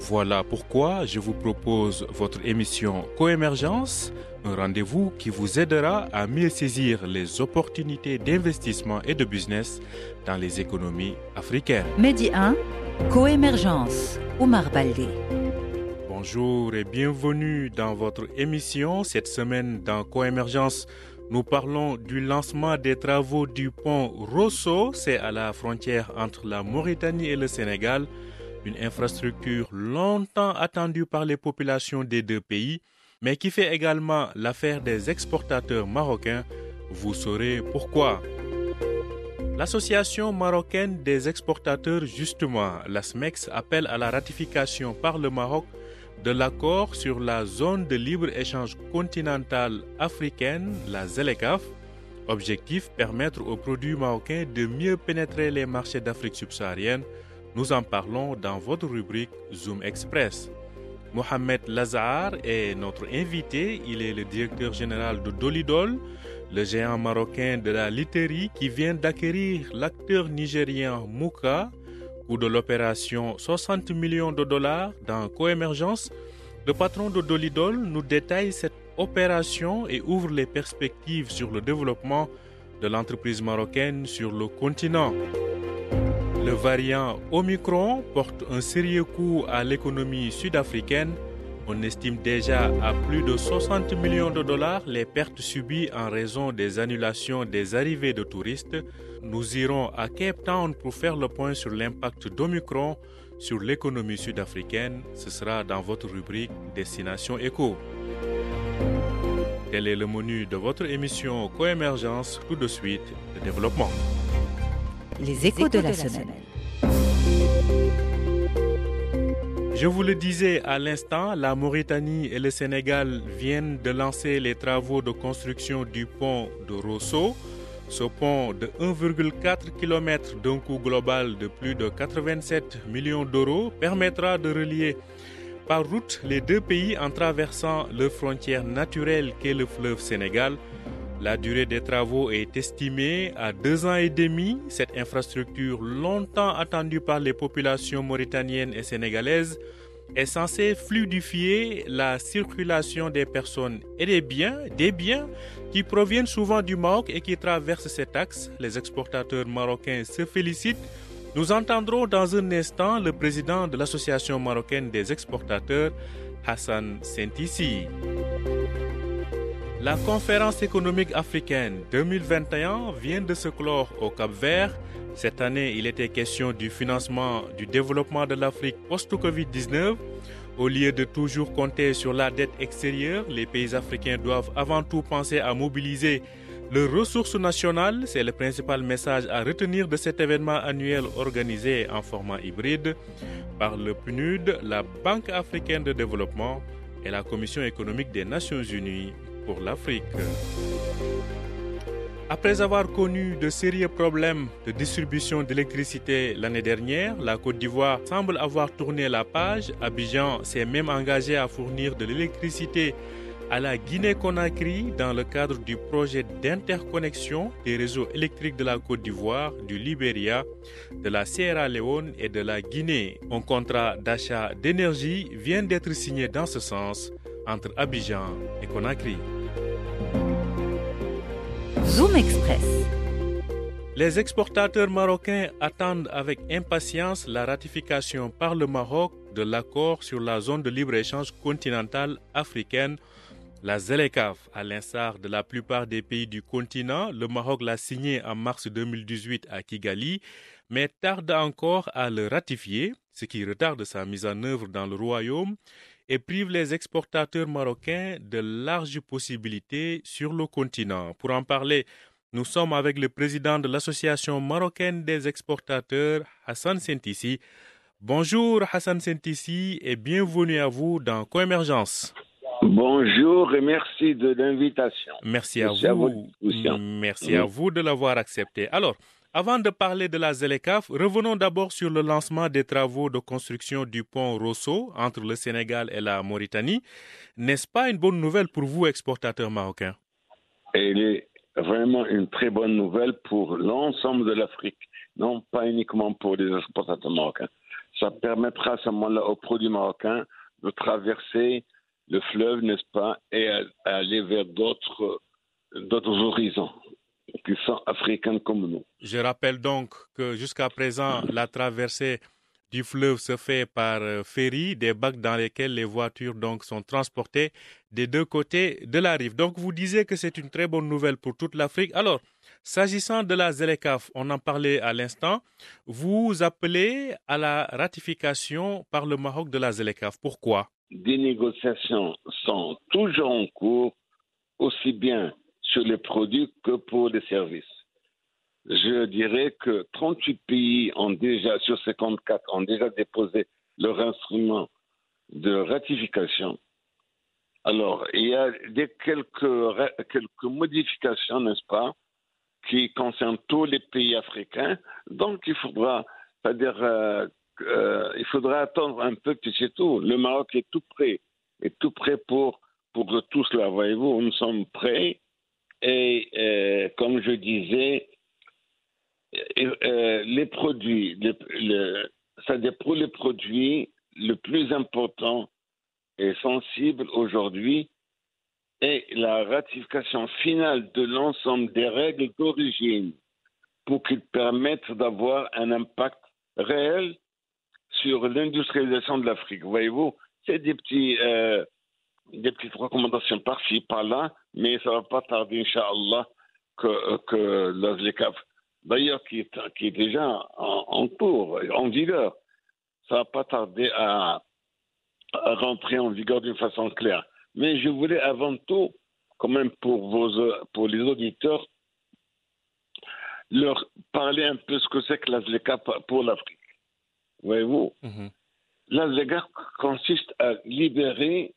Voilà pourquoi je vous propose votre émission Coémergence, un rendez-vous qui vous aidera à mieux saisir les opportunités d'investissement et de business dans les économies africaines. Medi 1, Coémergence, Omar Baldé. Bonjour et bienvenue dans votre émission. Cette semaine dans Coémergence, nous parlons du lancement des travaux du pont Rosso, c'est à la frontière entre la Mauritanie et le Sénégal, une infrastructure longtemps attendue par les populations des deux pays, mais qui fait également l'affaire des exportateurs marocains. Vous saurez pourquoi. L'association marocaine des exportateurs, justement, la SMEX, appelle à la ratification par le Maroc de l'accord sur la zone de libre-échange continentale africaine, la ZLECAF. Objectif permettre aux produits marocains de mieux pénétrer les marchés d'Afrique subsaharienne. Nous en parlons dans votre rubrique Zoom Express. Mohamed Lazar est notre invité. Il est le directeur général de Dolidol, le géant marocain de la literie qui vient d'acquérir l'acteur nigérien Mouka coût de l'opération 60 millions de dollars dans Coémergence, le patron de Dolidol nous détaille cette opération et ouvre les perspectives sur le développement de l'entreprise marocaine sur le continent. Le variant Omicron porte un sérieux coup à l'économie sud-africaine. On estime déjà à plus de 60 millions de dollars les pertes subies en raison des annulations des arrivées de touristes. Nous irons à Cape Town pour faire le point sur l'impact d'Omicron sur l'économie sud-africaine. Ce sera dans votre rubrique Destination Éco. Tel est le menu de votre émission Coémergence. Tout de suite, le développement. Les échos de la semaine. Je vous le disais à l'instant, la Mauritanie et le Sénégal viennent de lancer les travaux de construction du pont de Rosso. Ce pont de 1,4 km d'un coût global de plus de 87 millions d'euros permettra de relier par route les deux pays en traversant leur frontière naturelle qu'est le fleuve Sénégal. La durée des travaux est estimée à deux ans et demi. Cette infrastructure, longtemps attendue par les populations mauritaniennes et sénégalaises, est censée fluidifier la circulation des personnes et des biens, des biens qui proviennent souvent du Maroc et qui traversent cet axe. Les exportateurs marocains se félicitent. Nous entendrons dans un instant le président de l'Association marocaine des exportateurs, Hassan Sentissi. La conférence économique africaine 2021 vient de se clore au Cap Vert. Cette année, il était question du financement du développement de l'Afrique post-Covid-19. Au lieu de toujours compter sur la dette extérieure, les pays africains doivent avant tout penser à mobiliser leurs ressources nationales. C'est le principal message à retenir de cet événement annuel organisé en format hybride par le PNUD, la Banque africaine de développement et la Commission économique des Nations unies l'Afrique. Après avoir connu de sérieux problèmes de distribution d'électricité l'année dernière, la Côte d'Ivoire semble avoir tourné la page. Abidjan s'est même engagé à fournir de l'électricité à la Guinée-Conakry dans le cadre du projet d'interconnexion des réseaux électriques de la Côte d'Ivoire, du Libéria, de la Sierra Leone et de la Guinée. Un contrat d'achat d'énergie vient d'être signé dans ce sens entre Abidjan et Conakry. Zoom Express. Les exportateurs marocains attendent avec impatience la ratification par le Maroc de l'accord sur la zone de libre-échange continentale africaine, la ZLECAF. À l'instar de la plupart des pays du continent, le Maroc l'a signé en mars 2018 à Kigali, mais tarde encore à le ratifier, ce qui retarde sa mise en œuvre dans le royaume et prive les exportateurs marocains de larges possibilités sur le continent. Pour en parler, nous sommes avec le président de l'Association marocaine des exportateurs, Hassan Sentissi. Bonjour Hassan Sentissi et bienvenue à vous dans Coémergence. Bonjour et merci de l'invitation. Merci, merci à vous. À merci à vous de l'avoir accepté. Alors, avant de parler de la ZLECAF, revenons d'abord sur le lancement des travaux de construction du pont Rosso entre le Sénégal et la Mauritanie. N'est-ce pas une bonne nouvelle pour vous, exportateurs marocains Elle est vraiment une très bonne nouvelle pour l'ensemble de l'Afrique, non pas uniquement pour les exportateurs marocains. Ça permettra à ce moment-là aux produits marocains de traverser le fleuve, n'est-ce pas, et aller vers d'autres horizons qui sont africains comme nous. Je rappelle donc que jusqu'à présent, la traversée du fleuve se fait par euh, ferry, des bacs dans lesquels les voitures donc sont transportées des deux côtés de la rive. Donc vous disiez que c'est une très bonne nouvelle pour toute l'Afrique. Alors, s'agissant de la ZLECAF, on en parlait à l'instant, vous appelez à la ratification par le Maroc de la ZLECAF. Pourquoi? Des négociations sont toujours en cours, aussi bien sur les produits que pour les services. Je dirais que 38 pays ont déjà, sur 54, ont déjà déposé leur instrument de ratification. Alors, il y a quelques, modifications, n'est-ce pas, qui concernent tous les pays africains. Donc, il faudra, euh, euh, attendre un peu, puis c'est tout. Le Maroc est tout prêt, est tout prêt pour, pour tout cela. Voyez-vous, nous sommes prêts et euh, comme je disais, euh, les produits, c'est-à-dire pour les produits, le plus important et sensible aujourd'hui est la ratification finale de l'ensemble des règles d'origine pour qu'ils permettent d'avoir un impact réel sur l'industrialisation de l'Afrique. Voyez-vous, c'est des petits, euh, des petites recommandations par-ci, par-là, mais ça ne va pas tarder, Inch'Allah, que, que l'ASLECAF, d'ailleurs, qui est, qui est déjà en, cours, en vigueur, ça ne va pas tarder à, rentrer en vigueur d'une façon claire. Mais je voulais avant tout, quand même pour, vos, pour les auditeurs, leur parler un peu ce que c'est que l'ASLECAF pour l'Afrique. Voyez-vous? Mm consiste à libérer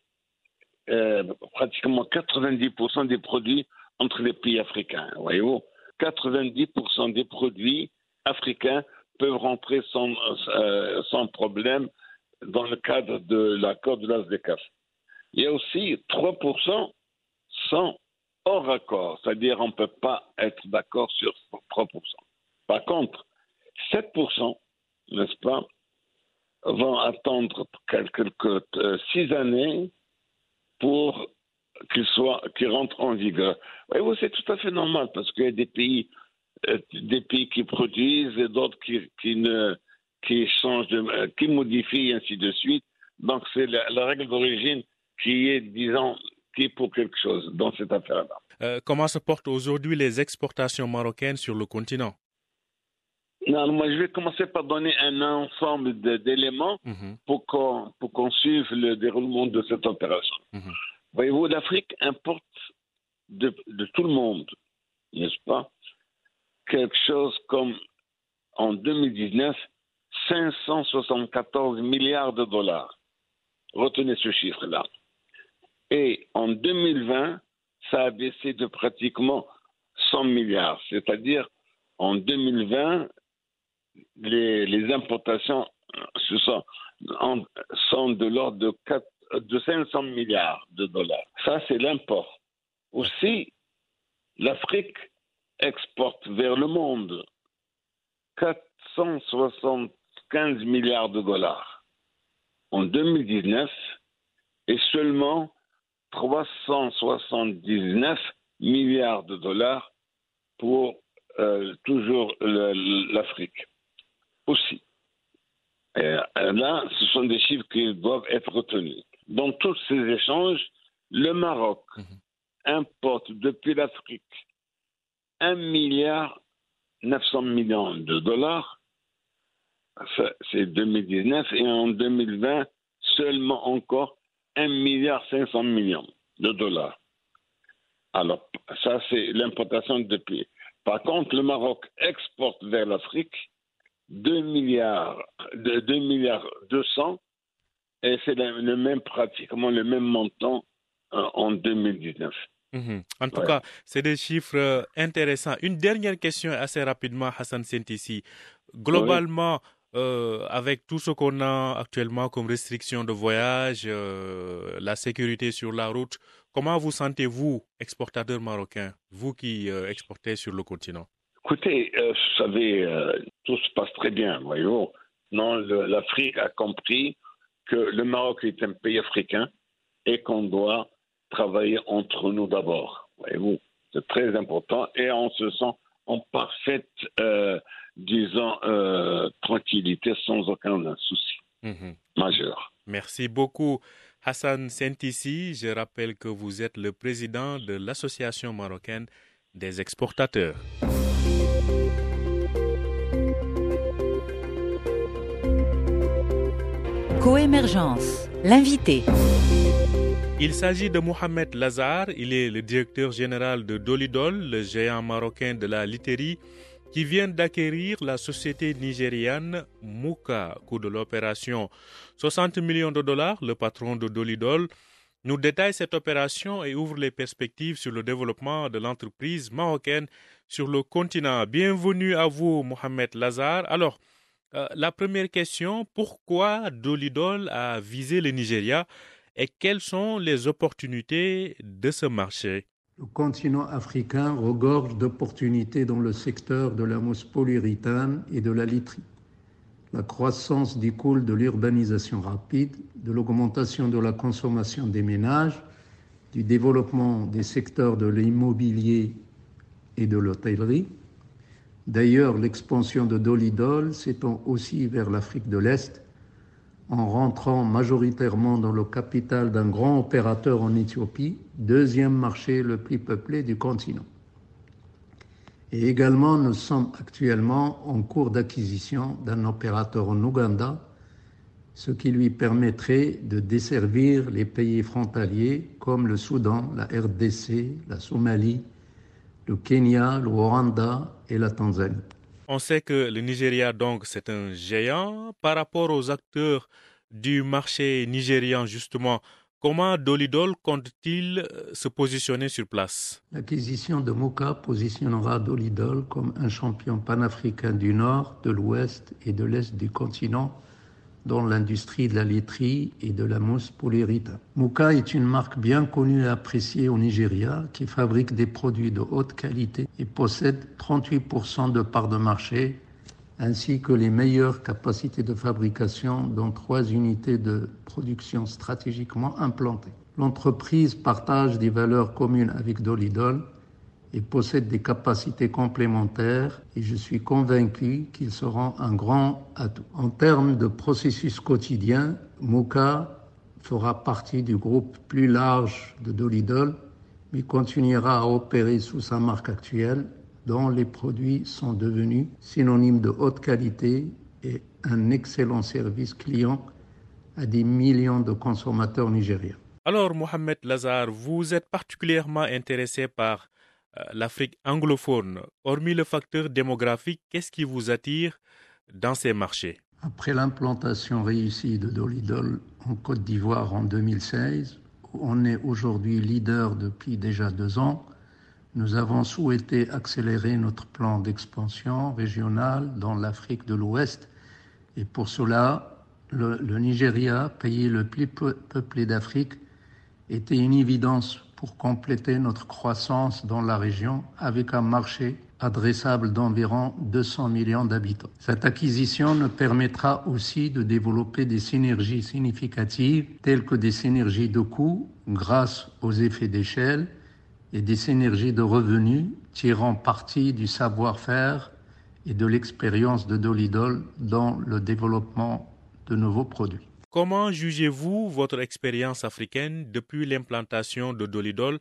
euh, pratiquement 90% des produits entre les pays africains. Voyez-vous, 90% des produits africains peuvent rentrer sans, euh, sans problème dans le cadre de l'accord de l'ASDECAF. Il y a aussi 3% sans hors accord, c'est-à-dire on ne peut pas être d'accord sur 3%. Par contre, 7%, n'est-ce pas, vont attendre quelques, 6 euh, années pour qu'il soit, qu'il rentre en vigueur. Oui, c'est tout à fait normal parce qu'il y a des pays, euh, des pays qui produisent et d'autres qui, qui, ne, qui changent, de, qui modifient ainsi de suite. Donc c'est la, règle d'origine qui est, disons, qui est pour quelque chose dans cette affaire-là. Euh, comment se portent aujourd'hui les exportations marocaines sur le continent? Non, moi je vais commencer par donner un ensemble d'éléments mhm. pour qu'on suive le déroulement de cette opération. Mhm. Voyez-vous, l'Afrique importe de, de, tout le monde, n'est-ce pas? Quelque chose comme en 2019, 574 milliards de dollars. Retenez ce chiffre-là. Et en 2020, ça a baissé de pratiquement 100 milliards. C'est-à-dire, en 2020, les, importations sont, de l'ordre de, de 500 milliards de dollars. Ça, c'est l'import. Aussi, l'Afrique exporte vers le monde 475 milliards de dollars en 2019 et seulement 379 milliards de dollars pour euh, toujours l'Afrique aussi. Et là, ce sont des chiffres qui doivent être retenus. Dans tous ces échanges, le Maroc mhm. importe depuis l'Afrique 1 milliard 900 millions de dollars. C'est 2019 et en 2020 seulement encore 1 milliard 500 millions de dollars. Alors, ça, c'est l'importation depuis. Par contre, le Maroc exporte vers l'Afrique 2 milliards, 2 milliards 200, et c'est le même, pratiquement le même montant en 2019. Mhm. En tout cas, c'est des chiffres intéressants. Une dernière question assez rapidement, Hassan Sentissi. Globalement, euh, avec tout ce qu'on a actuellement comme restrictions de voyage, euh, la sécurité sur la route, comment vous sentez-vous, exportateur marocain, vous qui euh, exportez sur le continent? Écoutez, vous savez, tout se passe très bien, voyez-vous. Non, l'Afrique a compris que le Maroc est un pays africain et qu'on doit travailler entre nous d'abord, voyez-vous. C'est très important et on se sent en parfaite disons, euh, tranquillité sans aucun souci mhm. majeur. Merci beaucoup. Hassan Sentissi, je rappelle que vous êtes le président de l'Association marocaine des exportateurs. Coémergence, l'invité. Il s'agit de Mohamed Lazar, il est le directeur général de Dolidol, le géant marocain de la literie qui vient d'acquérir la société nigériane Muka, coût de l'opération 60 millions de dollars. Le patron de Dolidol nous détaille cette opération et ouvre les perspectives sur le développement de l'entreprise marocaine sur le continent. Bienvenue à vous, Mohamed Lazar. Alors, euh, la première question, pourquoi Dolidol a visé le Nigeria et quelles sont les opportunités de ce marché? Le continent africain regorge d'opportunités dans le secteur de la mousse polyuréthane et de la literie. La croissance découle de l'urbanisation rapide, de l'augmentation de la consommation des ménages, du développement des secteurs de l'immobilier et de l'hôtellerie. D'ailleurs, l'expansion de Dolidol s'étend aussi vers l'Afrique de l'Est en rentrant majoritairement dans le capital d'un grand opérateur en Éthiopie, deuxième marché le plus peuplé du continent. Et également, nous sommes actuellement en cours d'acquisition d'un opérateur en Ouganda, ce qui lui permettrait de desservir les pays frontaliers comme le Soudan, la RDC, la Somalie, le Kenya, le Rwanda et la Tanzanie. On sait que le Nigeria, donc, c'est un géant. Par rapport aux acteurs du marché nigérian, justement, comment Dolidol compte-t-il euh, se positionner sur place? L'acquisition de Moka positionnera Dolidol comme un champion panafricain du nord, de l'ouest et de l'est du continent dans l'industrie de la laiterie et de la mousse polyuréthane. Muka est une marque bien connue et appréciée au Nigeria qui fabrique des produits de haute qualité et possède 38% de parts de marché ainsi que les meilleures capacités de fabrication dans trois unités de production stratégiquement implantées. L'entreprise partage des valeurs communes avec Dolidol et possède des capacités complémentaires et je suis convaincu qu'ils seront un grand atout. En termes de processus quotidien, Moka fera partie du groupe plus large de Dolidol, mais continuera à opérer sous sa marque actuelle, dont les produits sont devenus synonymes de haute qualité et un excellent service client à des millions de consommateurs nigériens. Alors, Mohamed Lazar, vous êtes particulièrement intéressé par l'Afrique anglophone, hormis le facteur démographique, qu'est-ce qui vous attire dans ces marchés? Après l'implantation réussie de Dolidol en Côte d'Ivoire en 2016, où on est aujourd'hui leader depuis déjà deux ans, nous avons souhaité accélérer notre plan d'expansion régionale dans l'Afrique de l'Ouest. Et pour cela, le, le Nigeria, pays le plus peuplé d'Afrique, était une évidence pour compléter notre croissance dans la région avec un marché adressable d'environ 200 millions d'habitants. Cette acquisition nous permettra aussi de développer des synergies significatives telles que des synergies de coûts grâce aux effets d'échelle et des synergies de revenus tirant parti du savoir-faire et de l'expérience de Dolidol dans le développement de nouveaux produits. Comment jugez-vous votre expérience africaine depuis l'implantation de Dolidol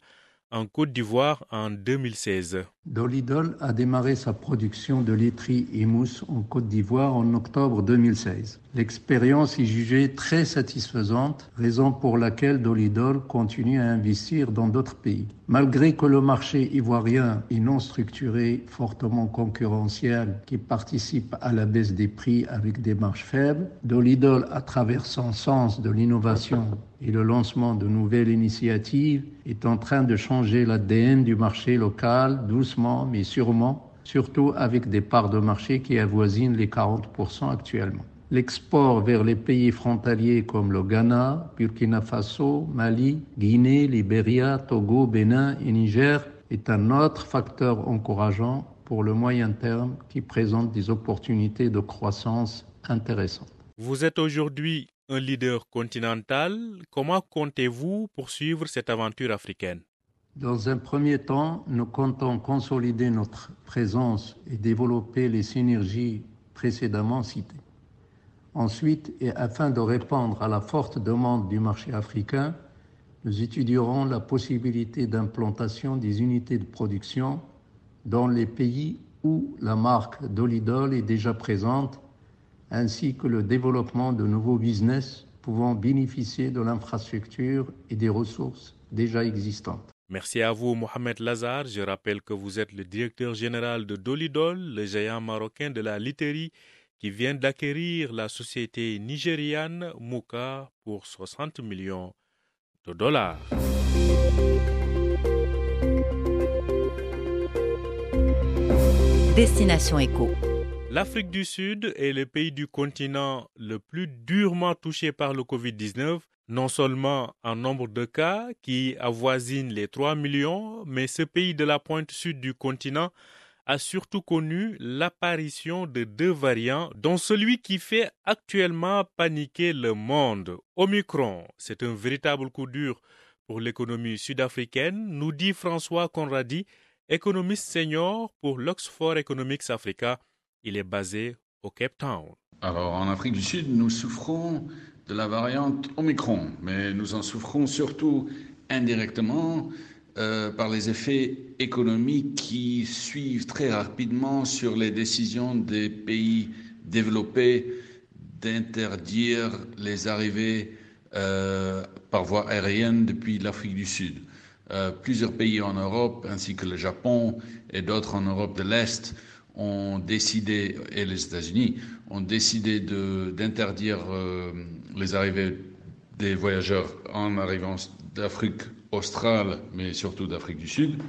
en Côte d'Ivoire en 2016 Dolidol a démarré sa production de laiterie et mousse en Côte d'Ivoire en octobre 2016. L'expérience est jugée très satisfaisante, raison pour laquelle Dolidol continue à investir dans d'autres pays. Malgré que le marché ivoirien est non structuré, fortement concurrentiel, qui participe à la baisse des prix avec des marges faibles, Dolidol, à travers son sens de l'innovation et le lancement de nouvelles initiatives, est en train de changer l'ADN du marché local mais sûrement, surtout avec des parts de marché qui avoisinent les 40% actuellement. L'export vers les pays frontaliers comme le Ghana, Burkina Faso, Mali, Guinée, Libéria, Togo, Bénin et Niger est un autre facteur encourageant pour le moyen terme qui présente des opportunités de croissance intéressantes. Vous êtes aujourd'hui un leader continental. Comment comptez-vous poursuivre cette aventure africaine? Dans un premier temps, nous comptons consolider notre présence et développer les synergies précédemment citées. Ensuite, et afin de répondre à la forte demande du marché africain, nous étudierons la possibilité d'implantation des unités de production dans les pays où la marque Dolidol est déjà présente ainsi que le développement de nouveaux business pouvant bénéficier de l'infrastructure et des ressources déjà existantes. Merci à vous, Mohamed Lazar. Je rappelle que vous êtes le directeur général de Dolidol, le géant marocain de la literie qui vient d'acquérir la société nigériane Muka pour 60 millions de dollars. Destination Éco. L'Afrique du Sud est le pays du continent le plus durement touché par le Covid-19, non seulement en nombre de cas qui avoisine les 3 millions, mais ce pays de la pointe sud du continent a surtout connu l'apparition de deux variants, dont celui qui fait actuellement paniquer le monde. Omicron, c'est un véritable coup dur pour l'économie sud-africaine, nous dit François Conradi, économiste senior pour l'Oxford Economics Africa il est basé au Cape Town. Alors en Afrique du Sud, nous souffrons de la variante Omicron, mais nous en souffrons surtout indirectement euh, par les effets économiques qui suivent très rapidement sur les décisions des pays développés d'interdire les arrivées euh, par voie aérienne depuis l'Afrique du Sud. Euh, plusieurs pays en Europe, ainsi que le Japon et d'autres en Europe de l'Est, ont décidé, et les États-Unis, ont décidé d'interdire euh, les arrivées des voyageurs en arrivant d'Afrique australe, mais surtout d'Afrique du Sud.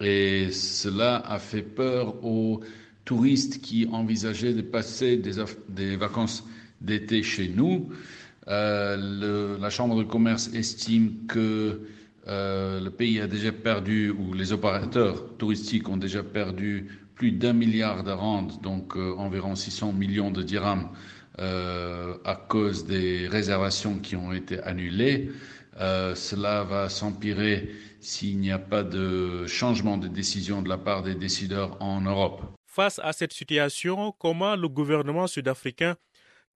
Et cela a fait peur aux touristes qui envisageaient de passer des, vacances d'été chez nous. Euh, la Chambre de commerce estime que euh, le pays a déjà perdu, ou les opérateurs touristiques ont déjà perdu plus d'un milliard de rentes, donc euh, environ 600 millions de dirhams, euh, à cause des réservations qui ont été annulées. Euh, cela va s'empirer s'il n'y a pas de changement de décision de la part des décideurs en Europe. Face à cette situation, comment le gouvernement sud-africain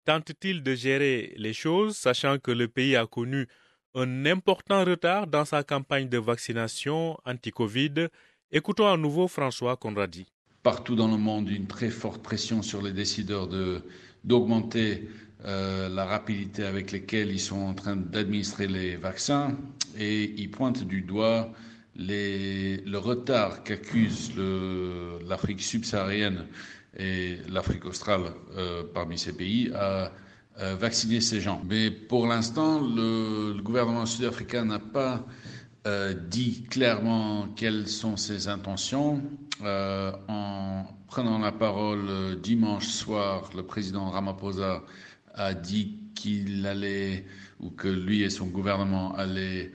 tente-t-il de gérer les choses, sachant que le pays a connu un important retard dans sa campagne de vaccination anti-Covid? Écoutons à nouveau François Conradi partout dans le monde une très forte pression sur les décideurs de, d'augmenter euh, la rapidité avec laquelle ils sont en train d'administrer les vaccins et ils pointent du doigt le retard qu'accuse l'Afrique subsaharienne et l'Afrique australe euh, parmi ces pays à, vacciner ces gens. Mais pour l'instant, le, gouvernement sud-africain n'a pas euh, dit clairement quelles sont ses intentions. Euh, en prenant la parole euh, dimanche soir, le président Ramaphosa a dit qu'il allait, ou que lui et son gouvernement allaient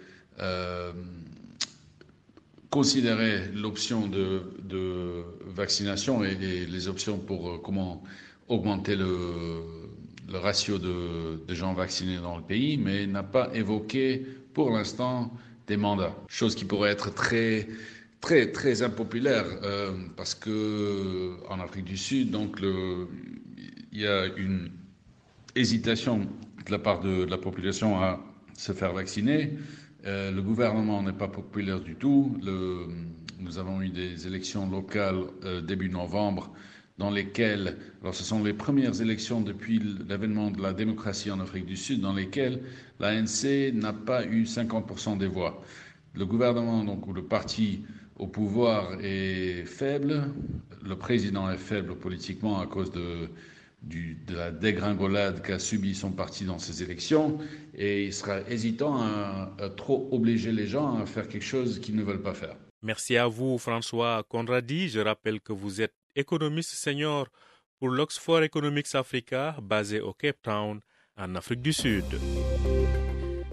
considérer l'option de, vaccination et, les options pour comment augmenter le, ratio de, gens vaccinés dans le pays, mais n'a pas évoqué pour l'instant des mandats. Chose qui pourrait être très, très, très impopulaire euh, parce que en Afrique du Sud, donc il y a une hésitation de la part de, la population à se faire vacciner. Euh, le gouvernement n'est pas populaire du tout. Nous avons eu des élections locales euh, début novembre dans lesquelles, alors ce sont les premières élections depuis l'avènement de la démocratie en Afrique du Sud, dans lesquelles l'ANC n'a pas eu 50% des voix. Le gouvernement, donc, ou le parti au pouvoir est faible, le président est faible politiquement à cause de, la dégringolade qu'a subi son parti dans ces élections, et il sera hésitant à, à trop obliger les gens à faire quelque chose qu'ils ne veulent pas faire. Merci à vous, François Conradi. Je rappelle que vous êtes économiste senior pour l'Oxford Economics Africa, basé au Cape Town, en Afrique du Sud.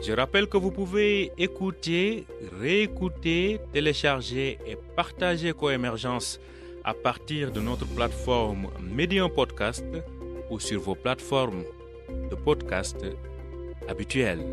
Je rappelle que vous pouvez écouter, réécouter, télécharger et partager Coémergence à partir de notre plateforme Medium Podcast ou sur vos plateformes de podcast habituelles.